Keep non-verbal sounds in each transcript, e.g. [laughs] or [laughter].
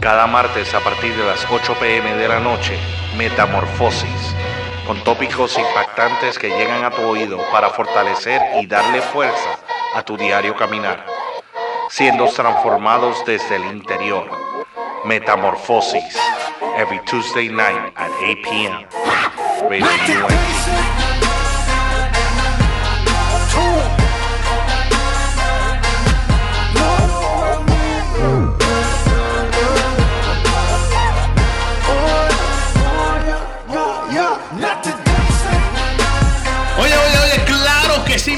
Cada martes a partir de las 8 pm de la noche, Metamorfosis, con tópicos impactantes que llegan a tu oído para fortalecer y darle fuerza a tu diario caminar, siendo transformados desde el interior. Metamorfosis, every Tuesday night at 8 p.m. Radio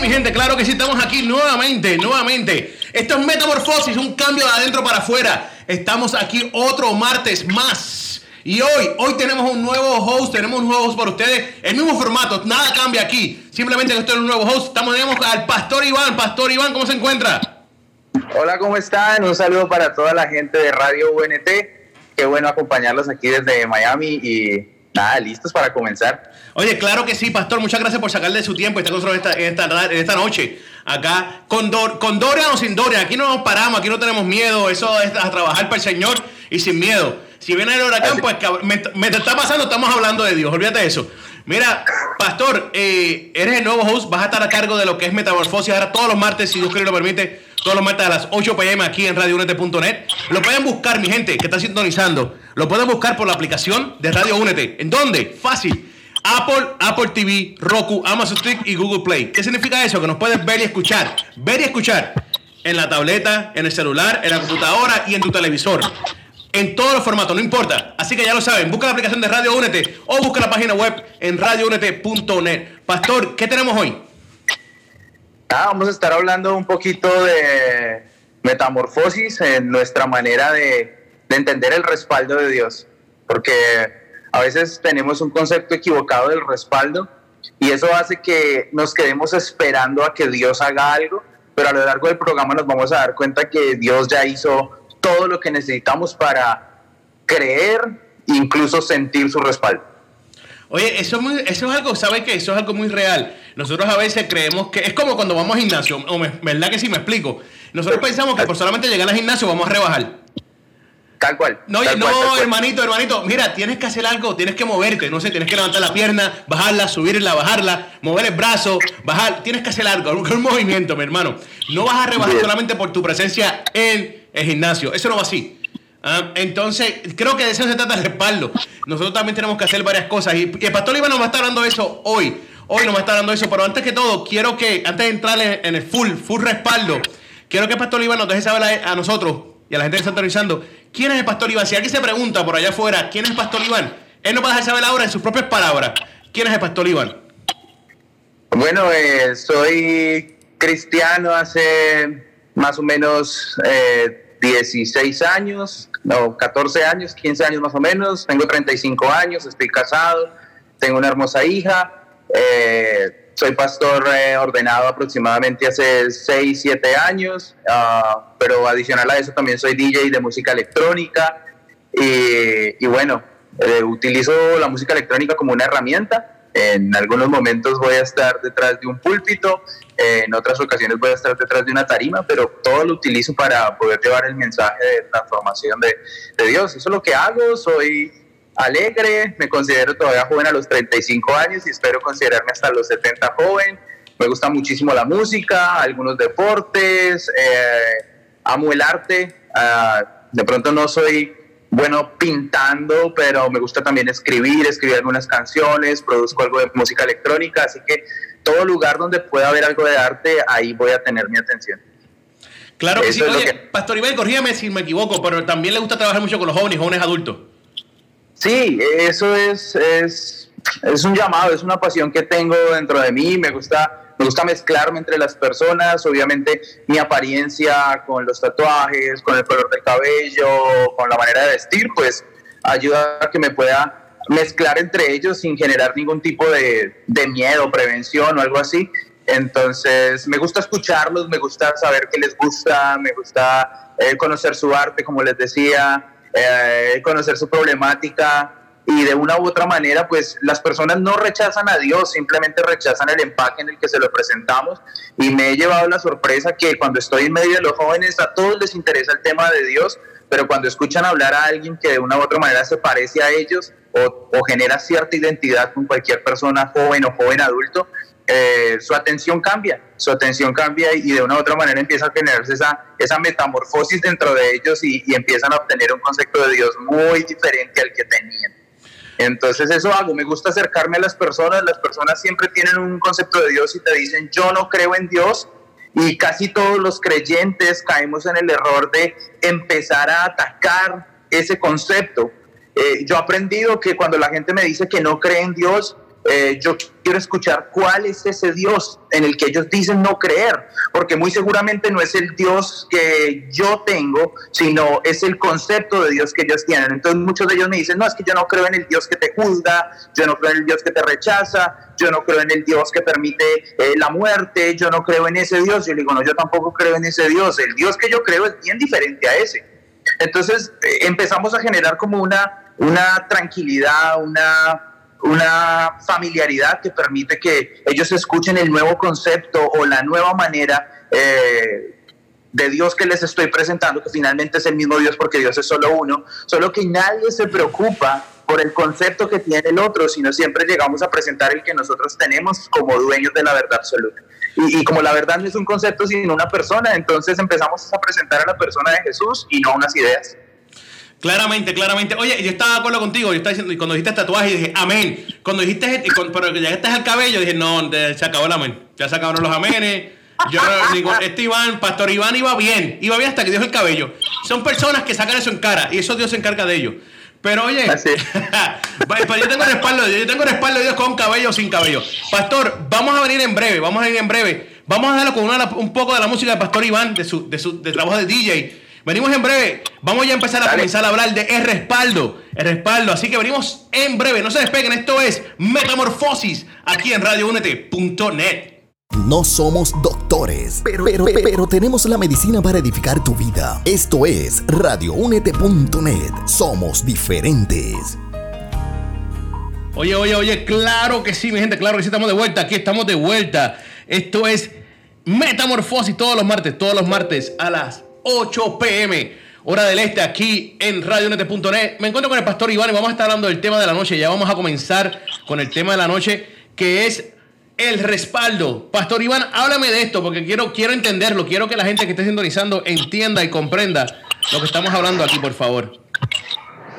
mi gente, claro que sí, estamos aquí nuevamente, nuevamente. Esto es Metamorfosis, un cambio de adentro para afuera. Estamos aquí otro martes más. Y hoy, hoy tenemos un nuevo host, tenemos un nuevo host para ustedes. El mismo formato, nada cambia aquí. Simplemente que esto es un nuevo host. Estamos tenemos al Pastor Iván. Pastor Iván, ¿cómo se encuentra? Hola, ¿cómo están? Un saludo para toda la gente de Radio UNT. Qué bueno acompañarlos aquí desde Miami y nada, listos para comenzar. Oye, claro que sí, Pastor. Muchas gracias por sacarle su tiempo y estar con nosotros esta, esta, noche. Acá, con, con Doria o sin Doria. Aquí no nos paramos, aquí no tenemos miedo. Eso es a trabajar para el Señor y sin miedo. Si viene el huracán, pues me, me está pasando, estamos hablando de Dios. Olvídate de eso. Mira, Pastor, eh, eres el nuevo host, vas a estar a cargo de lo que es Metamorfosis ahora todos los martes, si Dios quiere lo permite, todos los martes a las 8 pm aquí en radiounete.net. Lo pueden buscar, mi gente, que está sintonizando. Lo pueden buscar por la aplicación de Radio Únete. ¿En dónde? Fácil Apple, Apple TV, Roku, Amazon Stick y Google Play. ¿Qué significa eso? Que nos puedes ver y escuchar. Ver y escuchar en la tableta, en el celular, en la computadora y en tu televisor. En todos los formatos, no importa. Así que ya lo saben, busca la aplicación de Radio Únete o busca la página web en radioúnete.net. Pastor, ¿qué tenemos hoy? Ah, vamos a estar hablando un poquito de metamorfosis en nuestra manera de, de entender el respaldo de Dios. Porque a veces tenemos un concepto equivocado del respaldo y eso hace que nos quedemos esperando a que Dios haga algo, pero a lo largo del programa nos vamos a dar cuenta que Dios ya hizo todo lo que necesitamos para creer, incluso sentir su respaldo. Oye, eso es, muy, eso es algo, ¿sabes qué? Eso es algo muy real. Nosotros a veces creemos que es como cuando vamos al gimnasio, ¿verdad que sí me explico? Nosotros pensamos que por solamente llegar al gimnasio vamos a rebajar. Tal cual. No, no, hermanito, hermanito. Mira, tienes que hacer algo, tienes que moverte. No sé, tienes que levantar la pierna, bajarla, subirla, bajarla, mover el brazo, bajar. Tienes que hacer algo, un movimiento, mi hermano. No vas a rebajar solamente por tu presencia en el gimnasio. Eso no va así. Ah, entonces, creo que de eso se trata el respaldo. Nosotros también tenemos que hacer varias cosas. Y, el pastor Iván nos va a estar hablando de eso hoy. Hoy nos va a estar hablando de eso. Pero antes que todo, quiero que, antes de entrar en el full, full respaldo, quiero que el pastor Iván nos deje saber a, nosotros y a la gente que está autorizando ¿Quién es el pastor Iván? Si alguien se pregunta por allá afuera, ¿quién es el pastor Iván? Él nos va a dejar saber ahora en sus propias palabras. ¿Quién es el pastor Iván? Bueno, eh, soy cristiano hace más o menos 16 eh, años, no, 14 años, 15 años más o menos. Tengo 35 años, estoy casado, tengo una hermosa hija. Eh, soy pastor eh, ordenado aproximadamente hace 6, 7 años, ah, pero adicional a eso también soy DJ de música electrónica y, bueno, eh, utilizo la música electrónica como una herramienta. En algunos momentos voy a estar detrás de un púlpito, en otras ocasiones voy a estar detrás de una tarima, pero todo lo utilizo para poder llevar el mensaje de transformación de, de Dios. Eso es lo que hago, soy alegre, me considero todavía joven a los 35 años y espero considerarme hasta los 70 joven. Me gusta muchísimo la música, algunos deportes, eh, amo el arte. Ah, de pronto no soy bueno pintando, pero me gusta también escribir, escribir algunas canciones, produzco algo de música electrónica, así que todo lugar donde pueda haber algo de arte, ahí voy a tener mi atención. Claro que sí. Oye, Pastor Iván, corrígame si me equivoco, pero también le gusta trabajar mucho con los jóvenes, jóvenes adultos. Sí, eso es, es, es, un llamado, es una pasión que tengo dentro de mí. Me gusta, me gusta mezclarme entre las personas. Obviamente, mi apariencia con los tatuajes, con el color del cabello, con la manera de vestir, pues ayuda a que me pueda mezclar entre ellos sin generar ningún tipo de, de miedo, prevención o algo así. Entonces, me gusta escucharlos, me gusta saber qué les gusta, me gusta eh, conocer su arte, como les decía, eh, conocer su problemática y de una u otra manera, pues las personas no rechazan a Dios, simplemente rechazan el empaque en el que se lo presentamos. Y me he llevado la sorpresa que cuando estoy en medio de los jóvenes, a todos les interesa el tema de Dios, pero cuando escuchan hablar a alguien que de una u otra manera se parece a ellos o, o genera cierta identidad con cualquier persona joven o joven adulto, eh, su atención cambia, su atención cambia y de una u otra manera empieza a generarse esa, esa metamorfosis dentro de ellos y, empiezan a obtener un concepto de Dios muy diferente al que tenían. Entonces eso hago, me gusta acercarme a las personas, las personas siempre tienen un concepto de Dios y te dicen, yo no creo en Dios, y casi todos los creyentes caemos en el error de empezar a atacar ese concepto. Eh, yo he aprendido que cuando la gente me dice que no cree en Dios, eh, yo quiero escuchar cuál es ese Dios en el que ellos dicen no creer, porque muy seguramente no es el Dios que yo tengo, sino es el concepto de Dios que ellos tienen. Entonces muchos de ellos me dicen, no, es que yo no creo en el Dios que te juzga, yo no creo en el Dios que te rechaza, yo no creo en el Dios que permite eh, la muerte, yo no creo en ese Dios. Yo le digo, no, yo tampoco creo en ese Dios, el Dios que yo creo es bien diferente a ese. Entonces eh, empezamos a generar como una, una tranquilidad, una una familiaridad que permite que ellos escuchen el nuevo concepto o la nueva manera eh, de Dios que les estoy presentando, que finalmente es el mismo Dios porque Dios es solo uno, solo que nadie se preocupa por el concepto que tiene el otro, sino siempre llegamos a presentar el que nosotros tenemos como dueños de la verdad absoluta. Y, y, como la verdad no es un concepto, sino una persona, entonces empezamos a presentar a la persona de Jesús y no unas ideas. Claramente, claramente. Oye, yo estaba de acuerdo contigo. Yo estaba diciendo, y cuando dijiste tatuaje, dije, amén. Cuando dijiste, pero que llegaste al cabello, dije, no, se acabó el amén. Ya se acabaron los amenes. Yo [laughs] digo, este Iván, Pastor Iván iba bien. Iba bien hasta que dio el cabello. Son personas que sacan eso en cara y eso Dios se encarga de ellos. Pero oye, [laughs] pero yo tengo respaldo Dios, yo tengo respaldo de Dios con cabello o sin cabello. Pastor, vamos a venir en breve, vamos a ir en breve. Vamos a darle con un poco de la música de Pastor Iván, de su, de su de trabajo de DJ. Venimos en breve. Vamos ya a empezar a comenzar a hablar de el respaldo. El respaldo. Así que venimos en breve. No se despeguen. Esto es Metamorfosis aquí en radioúnete.net. No somos doctores, pero, pero, pero, tenemos la medicina para edificar tu vida. Esto es radioúnete.net. Somos diferentes. Oye, oye, oye, claro que sí, mi gente, claro que sí, estamos de vuelta. Aquí estamos de vuelta. Esto es Metamorfosis todos los martes, todos los martes a las 8 pm, hora del este, aquí en radionete.net. Me encuentro con el pastor Iván y vamos a estar hablando del tema de la noche. Ya vamos a comenzar con el tema de la noche, que es el respaldo. Pastor Iván, háblame de esto, porque quiero, quiero entenderlo. Quiero que la gente que esté sintonizando entienda y comprenda lo que estamos hablando aquí, por favor.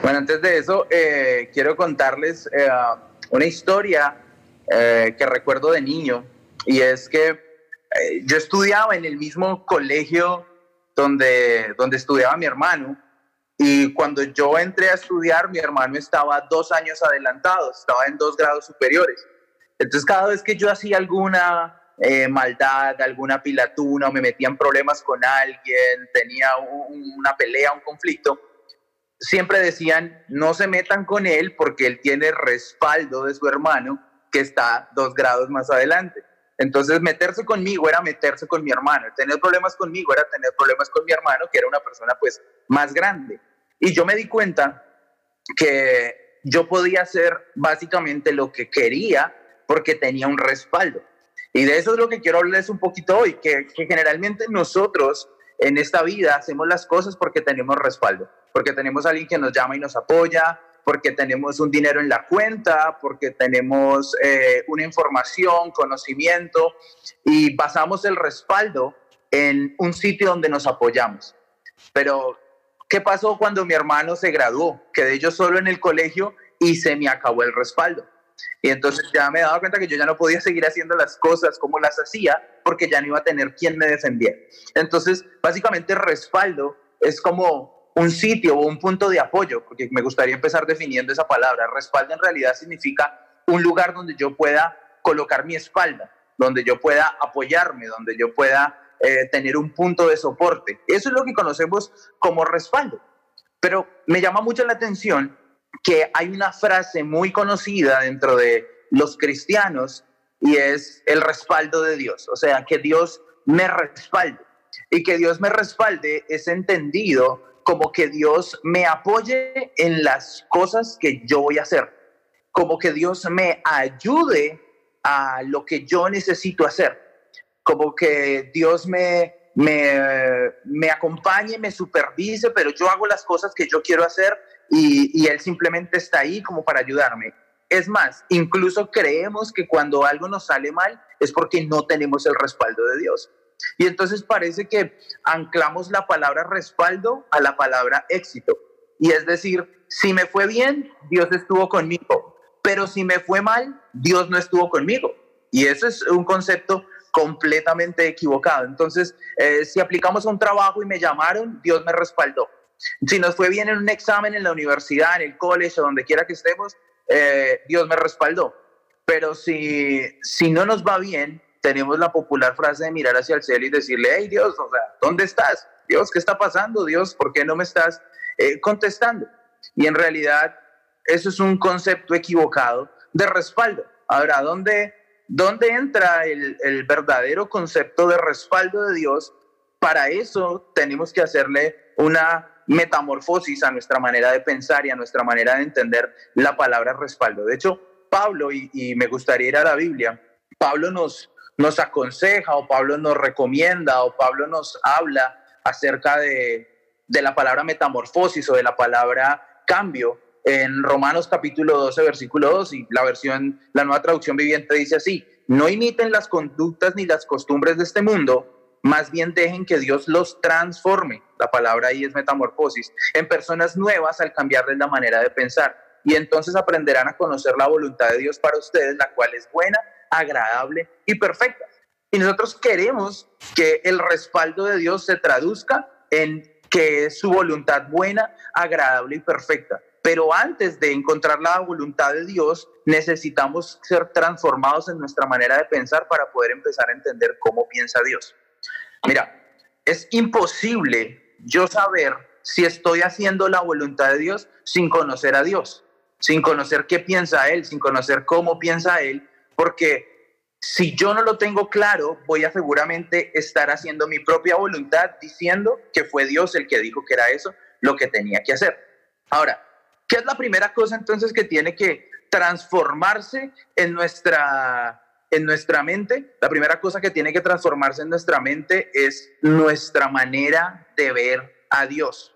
Bueno, antes de eso, eh, quiero contarles eh, una historia eh, que recuerdo de niño, y es que yo estudiaba en el mismo colegio donde, donde estudiaba mi hermano. Y cuando yo entré a estudiar, mi hermano estaba dos años adelantado, estaba en dos grados superiores. Entonces, cada vez que yo hacía alguna eh, maldad, alguna pilatuna o me metía en problemas con alguien, tenía una pelea, un conflicto, siempre decían, no se metan con él porque él tiene respaldo de su hermano que está dos grados más adelante. Entonces, meterse conmigo era meterse con mi hermano. Tener problemas conmigo era tener problemas con mi hermano, que era una persona pues más grande. Y yo me di cuenta que yo podía hacer básicamente lo que quería porque tenía un respaldo. Y de eso es lo que quiero hablarles un poquito hoy, que, generalmente nosotros en esta vida hacemos las cosas porque tenemos respaldo, porque tenemos alguien que nos llama y nos apoya, porque tenemos un dinero en la cuenta, porque tenemos eh, una información, conocimiento y basamos el respaldo en un sitio donde nos apoyamos. Pero, ¿qué pasó cuando mi hermano se graduó? Quedé yo solo en el colegio y se me acabó el respaldo. Y entonces ya me dado cuenta que yo ya no podía seguir haciendo las cosas como las hacía porque ya no iba a tener quien me defendiera. Entonces, básicamente, respaldo es como un sitio o un punto de apoyo, porque me gustaría empezar definiendo esa palabra. Respaldo en realidad significa un lugar donde yo pueda colocar mi espalda, donde yo pueda apoyarme, donde yo pueda eh, tener un punto de soporte. Eso es lo que conocemos como respaldo. Pero me llama mucho la atención que hay una frase muy conocida dentro de los cristianos y es el respaldo de Dios, o sea, que Dios me respalde. Y que Dios me respalde es entendido como que Dios me apoye en las cosas que yo voy a hacer, como que Dios me ayude a lo que yo necesito hacer, como que Dios me, me, me acompañe, me supervise, pero yo hago las cosas que yo quiero hacer y, y Él simplemente está ahí como para ayudarme. Es más, incluso creemos que cuando algo nos sale mal es porque no tenemos el respaldo de Dios. Y entonces parece que anclamos la palabra respaldo a la palabra éxito. Y es decir, si me fue bien, Dios estuvo conmigo, pero si me fue mal, Dios no estuvo conmigo. Y eso es un concepto completamente equivocado. Entonces, eh, si aplicamos un trabajo y me llamaron, Dios me respaldó. Si nos fue bien en un examen en la universidad, en el college o donde quiera que estemos, eh, Dios me respaldó. Pero si, si no nos va bien, tenemos la popular frase de mirar hacia el cielo y decirle, hey Dios, o sea, ¿dónde estás? Dios, ¿qué está pasando? Dios, ¿por qué no me estás eh, contestando? Y en realidad, eso es un concepto equivocado de respaldo. Ahora, ¿dónde, dónde entra el, el verdadero concepto de respaldo de Dios? Para eso tenemos que hacerle una metamorfosis a nuestra manera de pensar y a nuestra manera de entender la palabra respaldo. De hecho, Pablo, y, me gustaría ir a la Biblia, Pablo nos, nos aconseja o Pablo nos recomienda o Pablo nos habla acerca de, de la palabra metamorfosis o de la palabra cambio en Romanos capítulo 12, versículo 2, y la versión, la nueva traducción viviente dice así, no imiten las conductas ni las costumbres de este mundo, más bien dejen que Dios los transforme, la palabra ahí es metamorfosis, en personas nuevas al cambiarles la manera de pensar. Y entonces aprenderán a conocer la voluntad de Dios para ustedes, la cual es buena, agradable y perfecta. Y nosotros queremos que el respaldo de Dios se traduzca en que su voluntad buena, agradable y perfecta. Pero antes de encontrar la voluntad de Dios, necesitamos ser transformados en nuestra manera de pensar para poder empezar a entender cómo piensa Dios. Mira, es imposible yo saber si estoy haciendo la voluntad de Dios sin conocer a Dios, sin conocer qué piensa Él, sin conocer cómo piensa Él, porque si yo no lo tengo claro, voy a seguramente estar haciendo mi propia voluntad diciendo que fue Dios el que dijo que era eso lo que tenía que hacer. Ahora, ¿qué es la primera cosa entonces que tiene que transformarse en nuestra en nuestra mente, la primera cosa que tiene que transformarse en nuestra mente es nuestra manera de ver a Dios.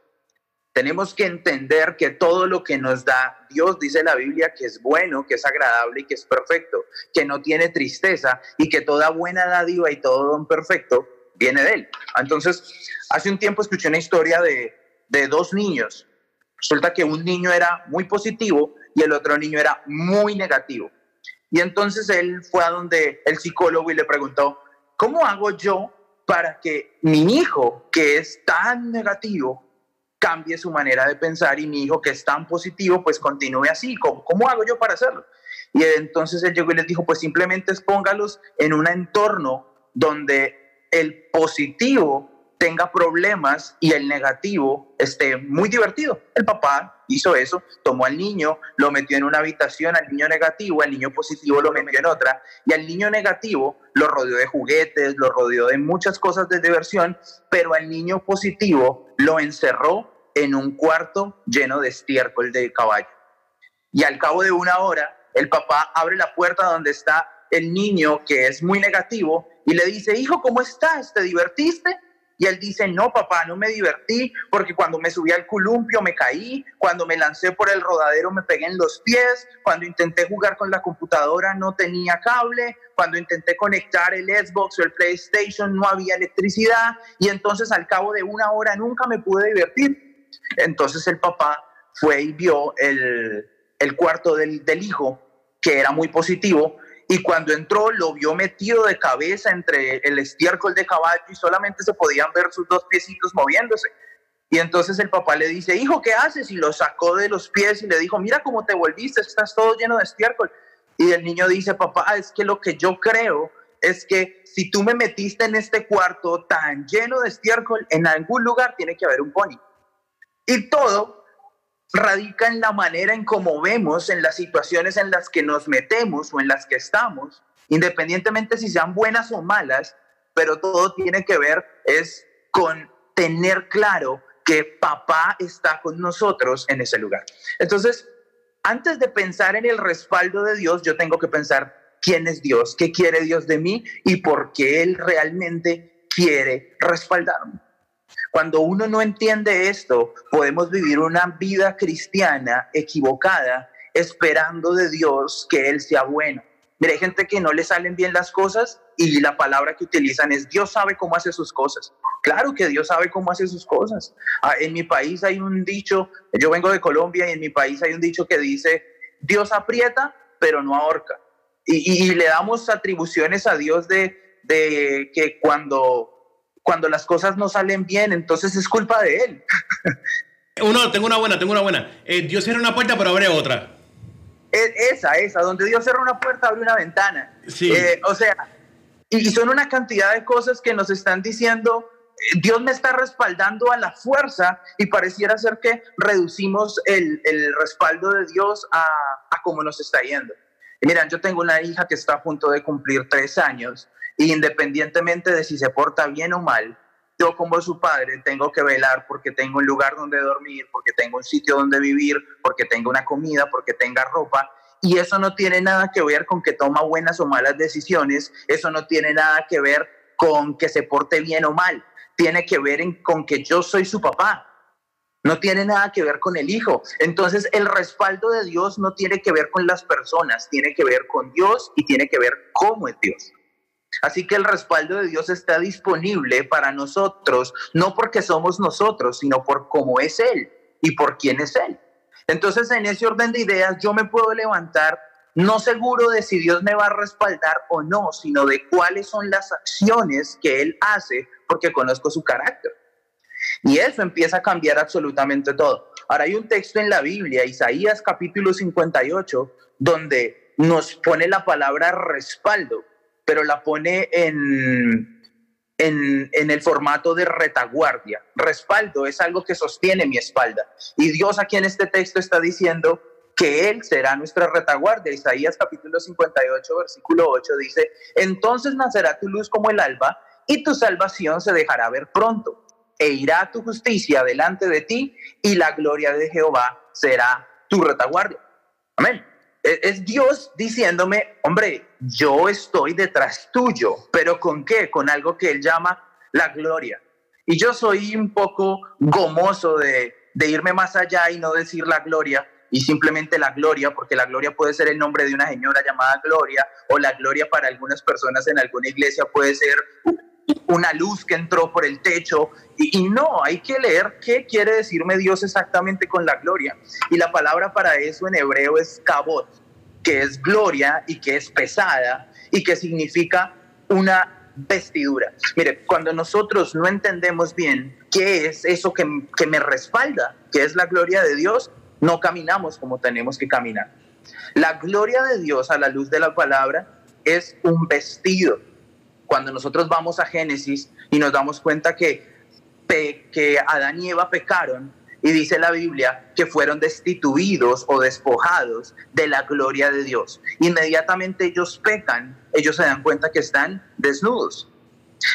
Tenemos que entender que todo lo que nos da Dios, dice la Biblia, que es bueno, que es agradable y que es perfecto, que no tiene tristeza y que toda buena dádiva y todo don perfecto viene de Él. Entonces, hace un tiempo escuché una historia de, de dos niños. Resulta que un niño era muy positivo y el otro niño era muy negativo. Y entonces él fue a donde el psicólogo y le preguntó, ¿cómo hago yo para que mi hijo, que es tan negativo, cambie su manera de pensar y mi hijo, que es tan positivo, pues continúe así? ¿Cómo, cómo hago yo para hacerlo? Y entonces él llegó y les dijo, pues simplemente póngalos en un entorno donde el positivo tenga problemas y el negativo esté muy divertido. El papá hizo eso, tomó al niño, lo metió en una habitación, al niño negativo, al niño positivo lo metió en otra, y al niño negativo lo rodeó de juguetes, lo rodeó de muchas cosas de diversión, pero al niño positivo lo encerró en un cuarto lleno de estiércol de caballo. Y al cabo de una hora, el papá abre la puerta donde está el niño que es muy negativo y le dice, hijo, ¿cómo estás? ¿Te divertiste? Y él dice, no, papá, no me divertí porque cuando me subí al columpio me caí, cuando me lancé por el rodadero me pegué en los pies, cuando intenté jugar con la computadora no tenía cable, cuando intenté conectar el Xbox o el PlayStation no había electricidad y entonces al cabo de una hora nunca me pude divertir. Entonces el papá fue y vio el, el cuarto del, del hijo, que era muy positivo, y cuando entró lo vio metido de cabeza entre el estiércol de caballo y solamente se podían ver sus dos piecitos moviéndose. Y entonces el papá le dice, hijo, ¿qué haces? Y lo sacó de los pies y le dijo, mira cómo te volviste, estás todo lleno de estiércol. Y el niño dice, papá, es que lo que yo creo es que si tú me metiste en este cuarto tan lleno de estiércol, en algún lugar tiene que haber un pony. Y todo radica en la manera en cómo vemos en las situaciones en las que nos metemos o en las que estamos, independientemente si sean buenas o malas, pero todo tiene que ver es con tener claro que papá está con nosotros en ese lugar. Entonces, antes de pensar en el respaldo de Dios, yo tengo que pensar quién es Dios, qué quiere Dios de mí y por qué Él realmente quiere respaldarme. Cuando uno no entiende esto, podemos vivir una vida cristiana equivocada esperando de Dios que Él sea bueno. Mira, hay gente que no le salen bien las cosas y la palabra que utilizan es Dios sabe cómo hace sus cosas. Claro que Dios sabe cómo hace sus cosas. Ah, en mi país hay un dicho, yo vengo de Colombia y en mi país hay un dicho que dice, Dios aprieta, pero no ahorca. Y, le damos atribuciones a Dios de, de que cuando cuando las cosas no salen bien, entonces es culpa de él. [laughs] Uno, tengo una buena, tengo una buena. Eh, Dios cierra una puerta, pero abre otra. esa, esa, donde Dios cierra una puerta, abre una ventana. Sí. Eh, o sea, y, son una cantidad de cosas que nos están diciendo, eh, Dios me está respaldando a la fuerza y pareciera ser que reducimos el, el respaldo de Dios a, a cómo nos está yendo. Y miran, yo tengo una hija que está a punto de cumplir tres años independientemente de si se porta bien o mal, yo como su padre tengo que velar porque tengo un lugar donde dormir, porque tengo un sitio donde vivir, porque tengo una comida, porque tenga ropa. Y eso no tiene nada que ver con que toma buenas o malas decisiones, eso no tiene nada que ver con que se porte bien o mal, tiene que ver con que yo soy su papá, no tiene nada que ver con el hijo. Entonces el respaldo de Dios no tiene que ver con las personas, tiene que ver con Dios y tiene que ver cómo es Dios. Así que el respaldo de Dios está disponible para nosotros, no porque somos nosotros, sino por cómo es Él y por quién es Él. Entonces, en ese orden de ideas, yo me puedo levantar no seguro de si Dios me va a respaldar o no, sino de cuáles son las acciones que Él hace, porque conozco su carácter. Y eso empieza a cambiar absolutamente todo. Ahora hay un texto en la Biblia, Isaías capítulo 58, donde nos pone la palabra respaldo pero la pone en, en, en, el formato de retaguardia. Respaldo es algo que sostiene mi espalda. Y Dios aquí en este texto está diciendo que Él será nuestra retaguardia. Isaías capítulo 58, versículo 8 dice, entonces nacerá tu luz como el alba y tu salvación se dejará ver pronto. E irá tu justicia delante de ti y la gloria de Jehová será tu retaguardia. Amén. Es Dios diciéndome, hombre, yo estoy detrás tuyo, pero ¿con qué? Con algo que Él llama la gloria. Y yo soy un poco gomoso de, de irme más allá y no decir la gloria, y simplemente la gloria, porque la gloria puede ser el nombre de una señora llamada Gloria, o la gloria para algunas personas en alguna iglesia puede ser una luz que entró por el techo. Y, no, hay que leer qué quiere decirme Dios exactamente con la gloria. Y la palabra para eso en hebreo es kabot, que es gloria y que es pesada y que significa una vestidura. Mire, cuando nosotros no entendemos bien qué es eso que, que me respalda, que es la gloria de Dios, no caminamos como tenemos que caminar. La gloria de Dios a la luz de la palabra es un vestido cuando nosotros vamos a Génesis y nos damos cuenta que, que Adán y Eva pecaron, y dice la Biblia que fueron destituidos o despojados de la gloria de Dios. Inmediatamente ellos pecan, ellos se dan cuenta que están desnudos.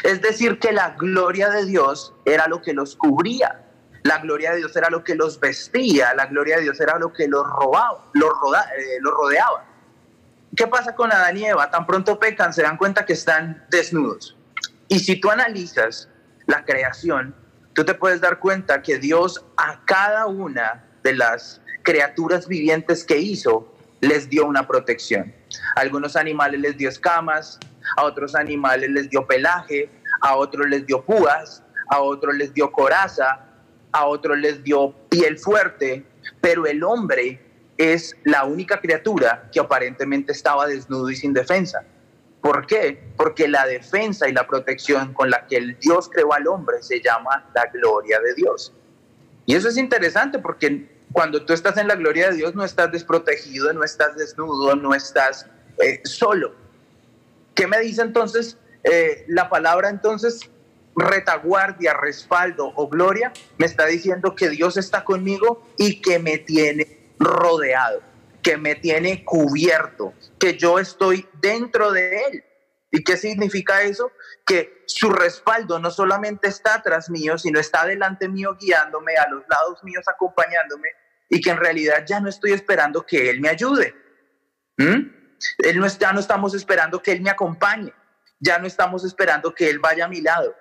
Es decir, que la gloria de Dios era lo que los cubría. La gloria de Dios era lo que los vestía, la gloria de Dios era lo que los robaba, los, eh, los rodeaba. ¿Qué pasa con Adán y Eva? Tan pronto pecan, se dan cuenta que están desnudos. Y si tú analizas la creación, tú te puedes dar cuenta que Dios a cada una de las criaturas vivientes que hizo les dio una protección. A algunos animales les dio escamas, a otros animales les dio pelaje, a otros les dio púas, a otros les dio coraza, a otros les dio piel fuerte, pero el hombre es la única criatura que aparentemente estaba desnudo y sin defensa. ¿Por qué? Porque la defensa y la protección con la que el Dios creó al hombre se llama la gloria de Dios. Y eso es interesante porque cuando tú estás en la gloria de Dios no estás desprotegido, no estás desnudo, no estás eh, solo. ¿Qué me dice entonces eh, la palabra entonces retaguardia, respaldo o gloria? Me está diciendo que Dios está conmigo y que me tiene rodeado, que me tiene cubierto, que yo estoy dentro de Él. ¿Y qué significa eso? Que su respaldo no solamente está tras mío, sino está delante mío guiándome, a los lados míos acompañándome, y que en realidad ya no estoy esperando que Él me ayude. ¿Mm? Él no, ya no estamos esperando que Él me acompañe, ya no estamos esperando que Él vaya a mi lado.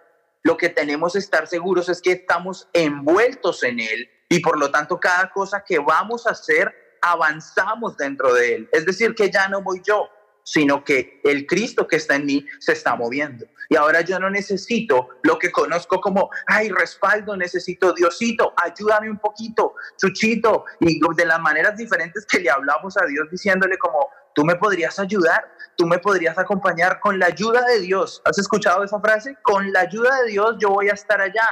lo que tenemos que estar seguros es que estamos envueltos en Él y por lo tanto cada cosa que vamos a hacer avanzamos dentro de Él. Es decir, que ya no voy yo, sino que el Cristo que está en mí se está moviendo. Y ahora yo no necesito lo que conozco como, ay, respaldo, necesito Diosito, ayúdame un poquito, Chuchito, y de las maneras diferentes que le hablamos a Dios diciéndole como, tú me podrías ayudar, tú me podrías acompañar con la ayuda de Dios. ¿Has escuchado esa frase? Con la ayuda de Dios yo voy a estar allá.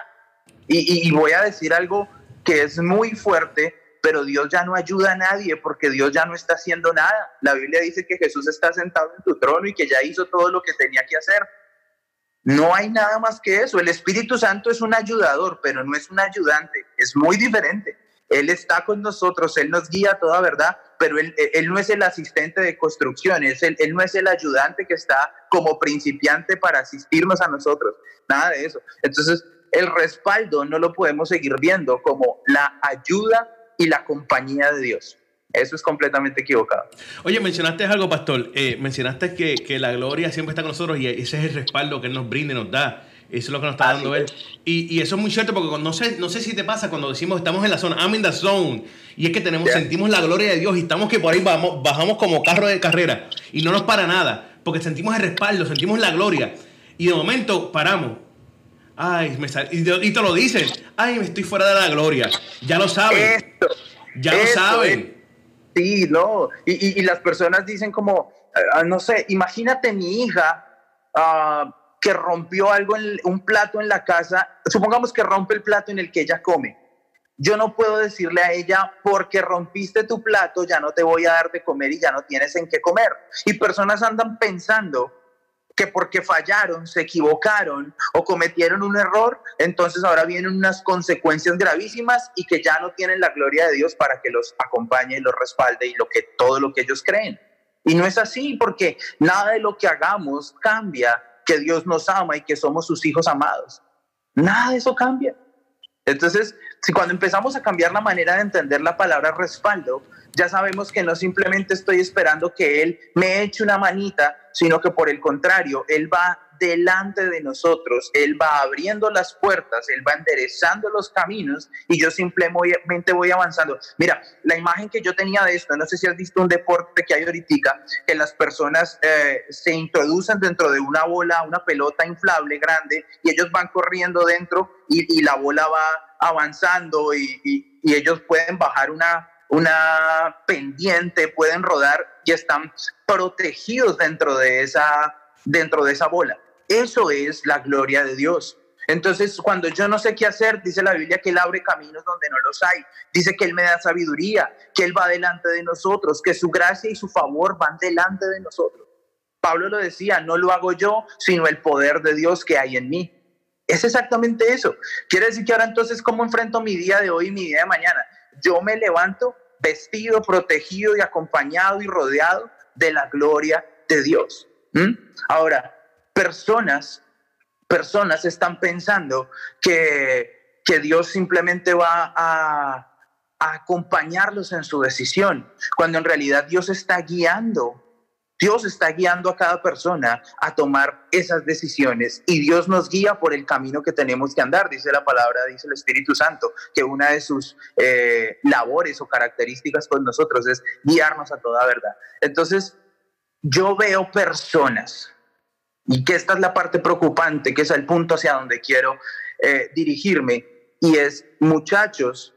Y, y voy a decir algo que es muy fuerte, pero Dios ya no ayuda a nadie porque Dios ya no está haciendo nada. La Biblia dice que Jesús está sentado en tu trono y que ya hizo todo lo que tenía que hacer. No hay nada más que eso. El Espíritu Santo es un ayudador, pero no es un ayudante. Es muy diferente. Él está con nosotros, Él nos guía toda verdad, pero Él, no es el asistente de construcción, él, él no es el ayudante que está como principiante para asistirnos a nosotros. Nada de eso. Entonces, el respaldo no lo podemos seguir viendo como la ayuda y la compañía de Dios. Eso es completamente equivocado. Oye, mencionaste algo, pastor. Eh, mencionaste que, que, la gloria siempre está con nosotros y ese es el respaldo que Él nos brinda y nos da. Eso es lo que nos está dando Él. Y, y, eso es muy cierto porque no sé, no sé si te pasa cuando decimos estamos en la zona, I'm in the zone. Y es que tenemos, sentimos la gloria de Dios y estamos que por ahí vamos, bajamos como carro de carrera y no nos para nada porque sentimos el respaldo, sentimos la gloria. Y de momento paramos Ay, me sal... y, te lo dicen. Ay, me estoy fuera de la gloria. Ya lo saben. ya lo saben. Sí, no. Y, las personas dicen como, ah, no sé, imagínate mi hija ah, que rompió algo, en un plato en la casa. Supongamos que rompe el plato en el que ella come. Yo no puedo decirle a ella, porque rompiste tu plato, ya no te voy a dar de comer y ya no tienes en qué comer. Y personas andan pensando que porque fallaron, se equivocaron o cometieron un error, entonces ahora vienen unas consecuencias gravísimas y que ya no tienen la gloria de Dios para que los acompañe y los respalde y lo que todo lo que ellos creen. Y no es así porque nada de lo que hagamos cambia que Dios nos ama y que somos sus hijos amados. Nada de eso cambia. Entonces, si cuando empezamos a cambiar la manera de entender la palabra respaldo, ya sabemos que no simplemente estoy esperando que Él me eche una manita, sino que por el contrario, Él va delante de nosotros, Él va abriendo las puertas, Él va enderezando los caminos y yo simplemente voy avanzando. Mira, la imagen que yo tenía de esto, no sé si has visto un deporte que hay ahorita, que las personas eh, se introducen dentro de una bola, una pelota inflable grande y ellos van corriendo dentro y, la bola va avanzando y ellos pueden bajar una una pendiente, pueden rodar y están protegidos dentro de esa, dentro de esa bola. Eso es la gloria de Dios. Entonces, cuando yo no sé qué hacer, dice la Biblia que Él abre caminos donde no los hay. Dice que Él me da sabiduría, que Él va delante de nosotros, que su gracia y su favor van delante de nosotros. Pablo lo decía, no lo hago yo, sino el poder de Dios que hay en mí. Es exactamente eso. Quiere decir que ahora entonces, ¿cómo enfrento mi día de hoy y mi día de mañana? yo me levanto vestido, protegido y acompañado y rodeado de la gloria de Dios. Ahora, personas, personas están pensando que, que Dios simplemente va a, acompañarlos en su decisión, cuando en realidad Dios está guiando Dios está guiando a cada persona a tomar esas decisiones y Dios nos guía por el camino que tenemos que andar, dice la palabra, dice el Espíritu Santo, que una de sus eh, labores o características con nosotros es guiarnos a toda verdad. Entonces, yo veo personas, y que esta es la parte preocupante, que es el punto hacia donde quiero eh, dirigirme, y es muchachos,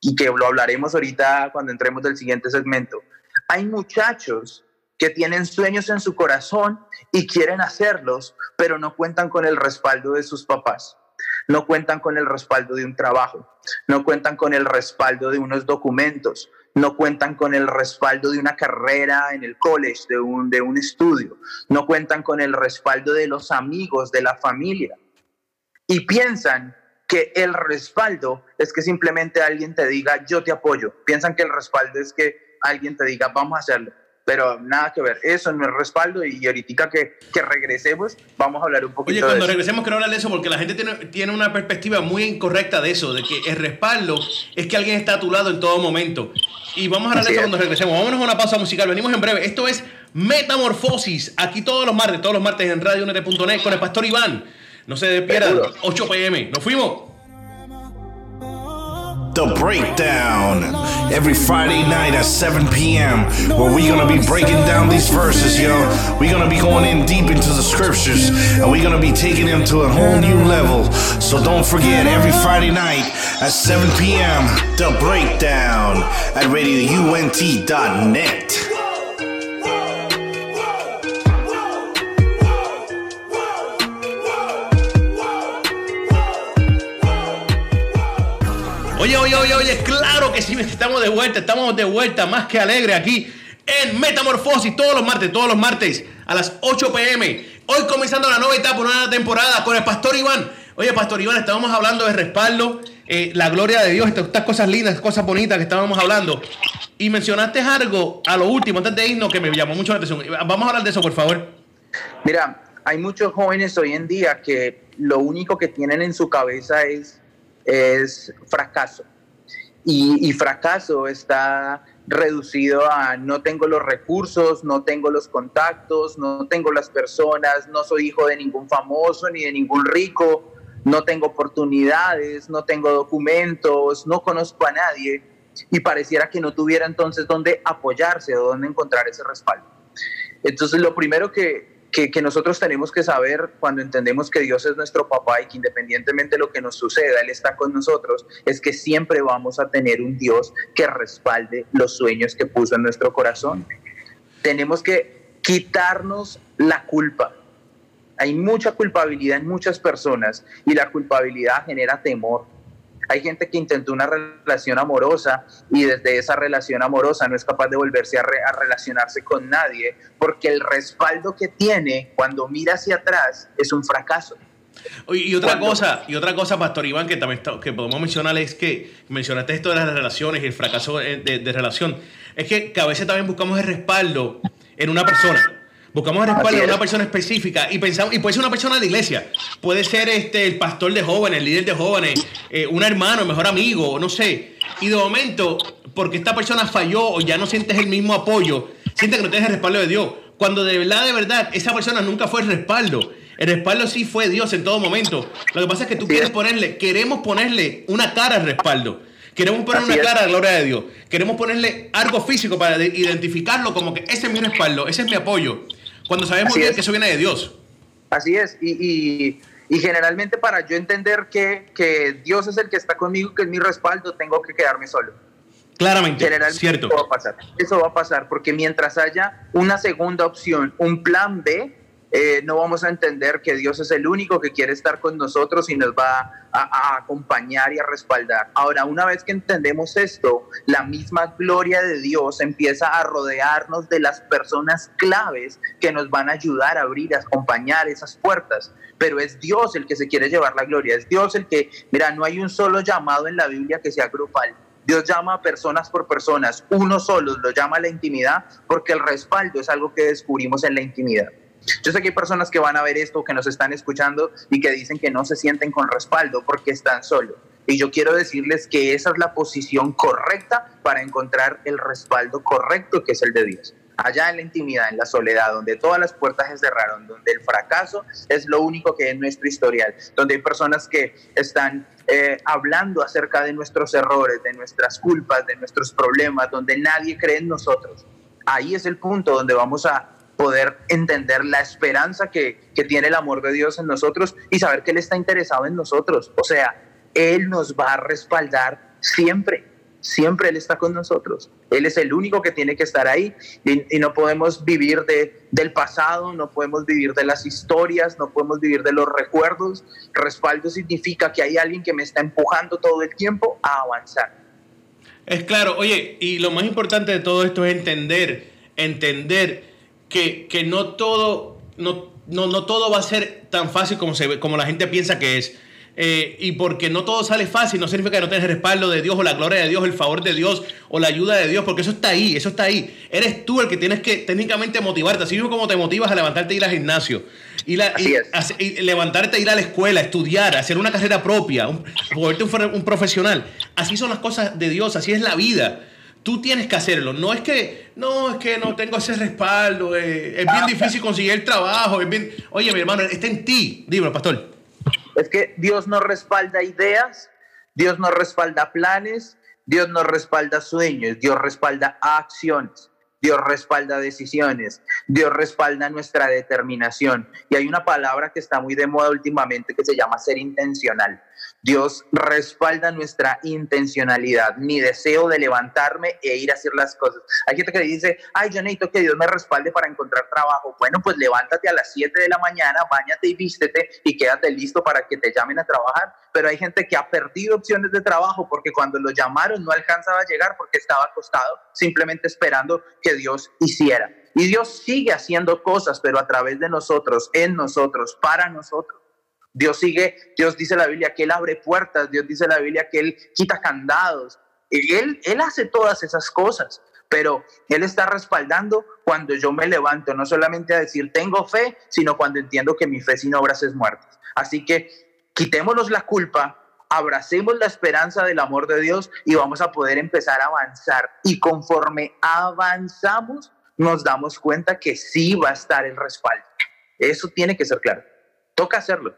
y que lo hablaremos ahorita cuando entremos del siguiente segmento, hay muchachos que tienen sueños en su corazón y quieren hacerlos, pero no cuentan con el respaldo de sus papás, no cuentan con el respaldo de un trabajo, no cuentan con el respaldo de unos documentos, no cuentan con el respaldo de una carrera en el college, de un, de un estudio, no cuentan con el respaldo de los amigos, de la familia. Y piensan que el respaldo es que simplemente alguien te diga, yo te apoyo. Piensan que el respaldo es que alguien te diga, vamos a hacerlo pero nada que ver. Eso no es respaldo y ahorita que, que regresemos vamos a hablar un poquito Oye, cuando regresemos quiero hablar de eso porque la gente tiene, tiene una perspectiva muy incorrecta de eso, de que el respaldo es que alguien está a tu lado en todo momento. Y vamos a hablar de eso cuando regresemos. Vámonos a una pausa musical. Venimos en breve. Esto es Metamorfosis. Aquí todos los martes, todos los martes en radionet.net con el pastor Iván. No se despierdan. 8 pm. Nos fuimos. The Breakdown every Friday night at 7 p.m. where we're gonna be breaking down these verses, yo. We're gonna be going in deep into the scriptures and we're gonna be taking them to a whole new level. So don't forget, every Friday night at 7 p.m., The Breakdown at radiount.net. Oye, claro que sí, estamos de vuelta, estamos de vuelta, más que alegre aquí en Metamorfosis, todos los martes, todos los martes a las 8 pm. Hoy comenzando la nueva etapa, una nueva temporada con el Pastor Iván. Oye, Pastor Iván, estábamos hablando de respaldo, eh, la gloria de Dios, estas cosas lindas, cosas bonitas que estábamos hablando. Y mencionaste algo a lo último, antes de irnos, que me llamó mucho la atención. Vamos a hablar de eso, por favor. Mira, hay muchos jóvenes hoy en día que lo único que tienen en su cabeza es es fracaso. Y, fracaso está reducido a no tengo los recursos, no tengo los contactos, no tengo las personas, no soy hijo de ningún famoso ni de ningún rico, no tengo oportunidades, no tengo documentos, no conozco a nadie y pareciera que no tuviera entonces dónde apoyarse o dónde encontrar ese respaldo. Entonces lo primero que, que, nosotros tenemos que saber cuando entendemos que Dios es nuestro papá y que independientemente de lo que nos suceda, Él está con nosotros, es que siempre vamos a tener un Dios que respalde los sueños que puso en nuestro corazón. Tenemos que quitarnos la culpa. Hay mucha culpabilidad en muchas personas y la culpabilidad genera temor hay gente que intentó una relación amorosa y desde esa relación amorosa no es capaz de volverse a, relacionarse con nadie porque el respaldo que tiene cuando mira hacia atrás es un fracaso. Y otra cosa, y otra cosa, Pastor Iván, que también que podemos mencionar es que mencionaste esto de las relaciones y el fracaso de, de relación. Es que, que a veces también buscamos el respaldo en una persona. Buscamos respaldo a una persona específica y pensamos, y puede ser una persona de la iglesia, puede ser este el pastor de jóvenes, el líder de jóvenes, eh, un hermano, el mejor amigo, no sé. Y de momento, porque esta persona falló o ya no sientes el mismo apoyo, sientes que no tienes el respaldo de Dios. Cuando de verdad, de verdad, esa persona nunca fue el respaldo. El respaldo sí fue Dios en todo momento. Lo que pasa es que tú quieres ponerle, queremos ponerle una cara al respaldo. Queremos poner una cara a la gloria de Dios. Queremos ponerle algo físico para identificarlo como que ese es mi respaldo, ese es mi apoyo. Cuando sabemos bien que eso viene de Dios. Así es, y, generalmente para yo entender que, que, Dios es el que está conmigo, que es mi respaldo, tengo que quedarme solo. Claramente, generalmente cierto. Eso va a pasar, eso va a pasar, porque mientras haya una segunda opción, un plan B, eh, no vamos a entender que Dios es el único que quiere estar con nosotros y nos va a, acompañar y a respaldar. Ahora, una vez que entendemos esto, la misma gloria de Dios empieza a rodearnos de las personas claves que nos van a ayudar a abrir, a acompañar esas puertas. Pero es Dios el que se quiere llevar la gloria, es Dios el que, mira, no hay un solo llamado en la Biblia que sea grupal. Dios llama a personas por personas, uno solo lo llama a la intimidad, porque el respaldo es algo que descubrimos en la intimidad. Yo sé que hay personas que van a ver esto, que nos están escuchando y que dicen que no se sienten con respaldo porque están solos. Y yo quiero decirles que esa es la posición correcta para encontrar el respaldo correcto que es el de Dios. Allá en la intimidad, en la soledad, donde todas las puertas se cerraron, donde el fracaso es lo único que es nuestro historial, donde hay personas que están eh, hablando acerca de nuestros errores, de nuestras culpas, de nuestros problemas, donde nadie cree en nosotros. Ahí es el punto donde vamos a poder entender la esperanza que, tiene el amor de Dios en nosotros y saber que Él está interesado en nosotros. O sea, Él nos va a respaldar siempre, siempre Él está con nosotros. Él es el único que tiene que estar ahí y, no podemos vivir de, del pasado, no podemos vivir de las historias, no podemos vivir de los recuerdos. Respaldo significa que hay alguien que me está empujando todo el tiempo a avanzar. Es claro, oye, y lo más importante de todo esto es entender, entender que, que no, todo, no, no, no, todo va a ser tan fácil como, se, como la gente piensa que es. Eh, y porque no todo sale fácil, no significa que no tengas el respaldo de Dios o la gloria de Dios, el favor de Dios o la ayuda de Dios, porque eso está ahí, eso está ahí. Eres tú el que tienes que técnicamente motivarte, así mismo como te motivas a levantarte e ir al gimnasio, y, la, y, levantarte e ir a la escuela, estudiar, hacer una carrera propia, un, volverte un, un profesional. Así son las cosas de Dios, así es la vida tú tienes que hacerlo. No es que, no, es que no tengo ese respaldo, eh, es bien difícil conseguir el trabajo. Oye, mi hermano, está en ti. Dime, pastor. Es que Dios no respalda ideas, Dios no respalda planes, Dios no respalda sueños, Dios respalda acciones. Dios respalda decisiones, Dios respalda nuestra determinación. Y hay una palabra que está muy de moda últimamente que se llama ser intencional. Dios respalda nuestra intencionalidad, mi deseo de levantarme e ir a hacer las cosas. Hay gente que dice, ay, yo necesito que Dios me respalde para encontrar trabajo. Bueno, pues levántate a las 7 de la mañana, bañate y vístete y quédate listo para que te llamen a trabajar. Pero hay gente que ha perdido opciones de trabajo porque cuando lo llamaron no alcanzaba a llegar porque estaba acostado simplemente esperando que Dios hiciera. Y Dios sigue haciendo cosas, pero a través de nosotros, en nosotros, para nosotros. Dios sigue, Dios dice la Biblia que Él abre puertas, Dios dice la Biblia que Él quita candados. Él, él hace todas esas cosas, pero Él está respaldando cuando yo me levanto, no solamente a decir tengo fe, sino cuando entiendo que mi fe sin obras es muerta. Así que quitémonos la culpa, abracemos la esperanza del amor de Dios y vamos a poder empezar a avanzar. Y conforme avanzamos, nos damos cuenta que sí va a estar el respaldo. Eso tiene que ser claro. Toca hacerlo.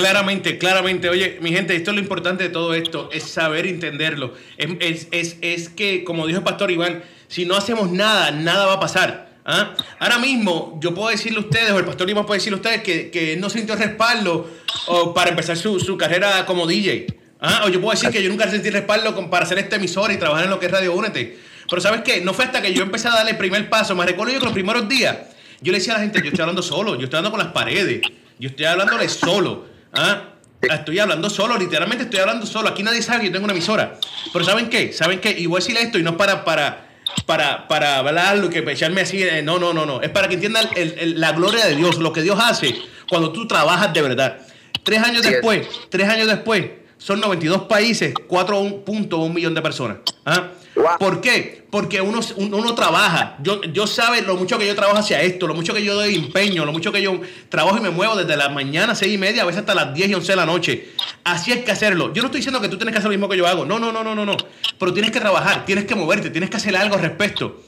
Claramente, claramente. Oye, mi gente, esto es lo importante de todo esto, es saber entenderlo. Es, es, es, que, como dijo el pastor Iván, si no hacemos nada, nada va a pasar. ¿ah? Ahora mismo, yo puedo decirle a ustedes, o el pastor Iván puede decirle a ustedes, que, que no sintió respaldo para empezar su, su, carrera como DJ. ¿ah? O yo puedo decir que yo nunca sentí respaldo para hacer este emisor y trabajar en lo que es Radio Únete. Pero ¿sabes qué? No fue hasta que yo empecé a darle el primer paso. Me recuerdo yo que los primeros días, yo le decía a la gente, yo estoy hablando solo, yo estoy hablando con las paredes, yo estoy hablándole solo. ¿Ah? Estoy hablando solo, literalmente estoy hablando solo. Aquí nadie sabe que yo tengo una emisora. Pero ¿saben qué? ¿Saben qué? Y voy a decirle esto y no para, para, para, para hablar, lo que echarme así. Eh, no, no, no, no. Es para que entiendan la gloria de Dios, lo que Dios hace cuando tú trabajas de verdad. Tres años después, tres años después, son 92 países, 4.1 millón de personas. ¿Ah? ¿Por qué? Porque uno, uno trabaja. Yo, yo sabe lo mucho que yo trabajo hacia esto, lo mucho que yo doy empeño, lo mucho que yo trabajo y me muevo desde la mañana, seis y media, a veces hasta las 10 y 11 de la noche. Así hay que hacerlo. Yo no estoy diciendo que tú tienes que hacer lo mismo que yo hago. No, no, no, no, no, no. Pero tienes que trabajar, tienes que moverte, tienes que hacer algo al respecto.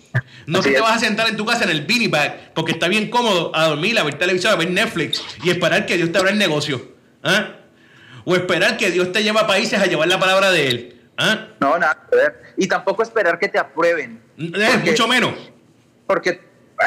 No que te vas a sentar en tu casa en el beanie bag porque está bien cómodo a dormir, a ver televisión, a ver Netflix y esperar que Dios te abra el negocio. ¿Ah? O esperar que Dios te lleve a países a llevar la palabra de Él. ¿Ah? No, nada que ver. Y tampoco esperar que te aprueben. Eh, mucho menos. Porque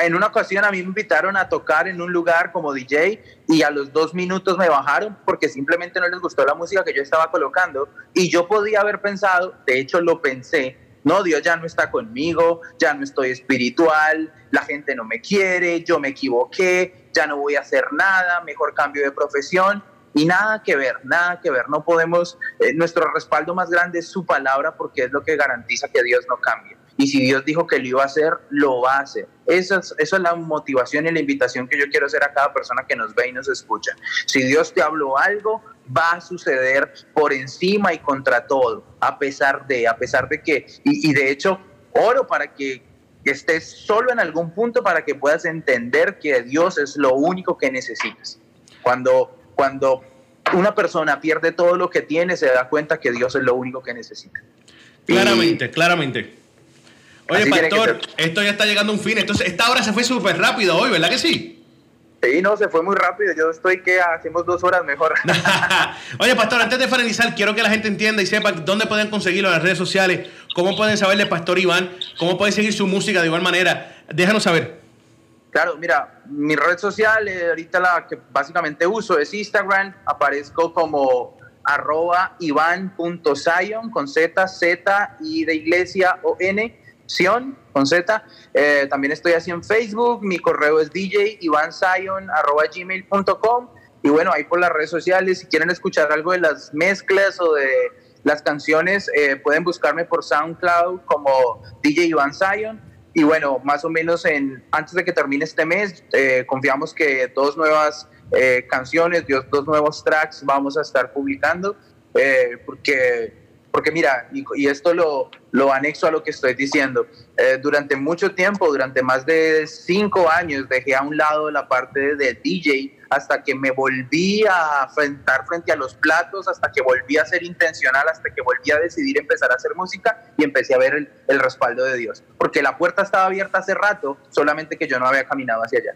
en una ocasión a mí me invitaron a tocar en un lugar como DJ y a los dos minutos me bajaron porque simplemente no les gustó la música que yo estaba colocando y yo podía haber pensado, de hecho lo pensé, no, Dios ya no está conmigo, ya no estoy espiritual, la gente no me quiere, yo me equivoqué, ya no voy a hacer nada, mejor cambio de profesión y nada que ver, nada que ver. No podemos, eh, nuestro respaldo más grande es su palabra porque es lo que garantiza que Dios no cambie. Y si Dios dijo que lo iba a hacer, lo va a hacer. Esa es, eso es la motivación y la invitación que yo quiero hacer a cada persona que nos ve y nos escucha. Si Dios te habló algo, va a suceder por encima y contra todo, a pesar de, a pesar de que, y, y de hecho, oro para que estés solo en algún punto para que puedas entender que Dios es lo único que necesitas. Cuando cuando una persona pierde todo lo que tiene, se da cuenta que Dios es lo único que necesita. Claramente, claramente. Oye, pastor, esto ya está llegando a un fin. Entonces, esta hora se fue súper rápido hoy, ¿verdad que sí? Sí, no, se fue muy rápido. Yo estoy que hacemos dos horas mejor. [laughs] Oye, pastor, antes de finalizar, quiero que la gente entienda y sepa dónde pueden conseguirlo en las redes sociales, cómo pueden saber de Pastor Iván, cómo pueden seguir su música de igual manera. Déjanos saber. Claro, mira, mi red social, eh, ahorita la que básicamente uso es Instagram, aparezco como arroba ivan.sion con Z, Z y de iglesia o N, Sion con Z. Eh, también estoy así en Facebook, mi correo es dj arroba gmail.com y bueno, ahí por las redes sociales, si quieren escuchar algo de las mezclas o de las canciones, eh, pueden buscarme por SoundCloud como DJ Iván Zion y bueno, más o menos en, antes de que termine este mes, eh, confiamos que dos nuevas eh, canciones, dos nuevos tracks vamos a estar publicando, eh, porque, porque mira, y, esto lo, lo anexo a lo que estoy diciendo, durante mucho tiempo, durante más de cinco años, dejé a un lado la parte de DJ hasta que me volví a enfrentar frente a los platos, hasta que volví a ser intencional, hasta que volví a decidir empezar a hacer música y empecé a ver el, respaldo de Dios. Porque la puerta estaba abierta hace rato, solamente que yo no había caminado hacia allá.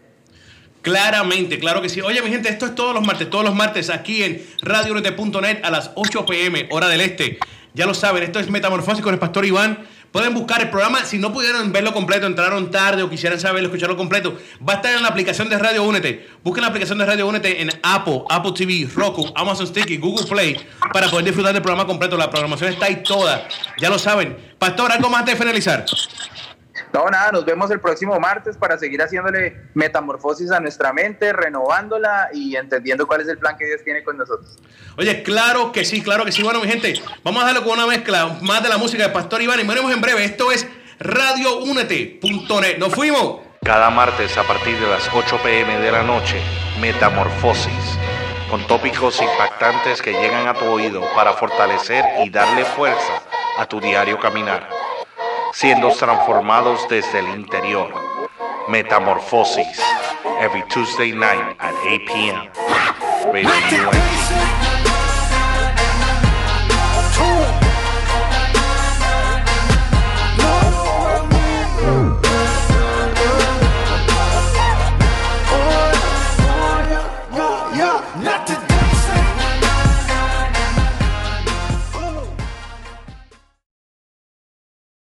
Claramente, claro que sí. Oye, mi gente, esto es todos los martes, todos los martes aquí en radiounete.net a las 8 pm, hora del este. Ya lo saben, esto es Metamorfosis con el Pastor Iván. Pueden buscar el programa, si no pudieron verlo completo, entraron tarde o quisieran saberlo, escucharlo completo, va a estar en la aplicación de Radio Únete. Busquen la aplicación de Radio Únete en Apple, Apple TV, Roku, Amazon Sticky, Google Play, para poder disfrutar del programa completo. La programación está ahí toda, ya lo saben. Pastor, ¿algo más de finalizar? No, nada, nos vemos el próximo martes para seguir haciéndole metamorfosis a nuestra mente, renovándola y entendiendo cuál es el plan que Dios tiene con nosotros. Oye, claro que sí, claro que sí. Bueno, mi gente, vamos a darle con una mezcla más de la música de Pastor Iván y veremos en breve. Esto es radioúnete.net. ¡Nos fuimos! Cada martes a partir de las 8 pm de la noche, Metamorfosis, con tópicos impactantes que llegan a tu oído para fortalecer y darle fuerza a tu diario caminar siendo transformados desde el interior. Metamorfosis, every Tuesday night at 8 p.m. Radio.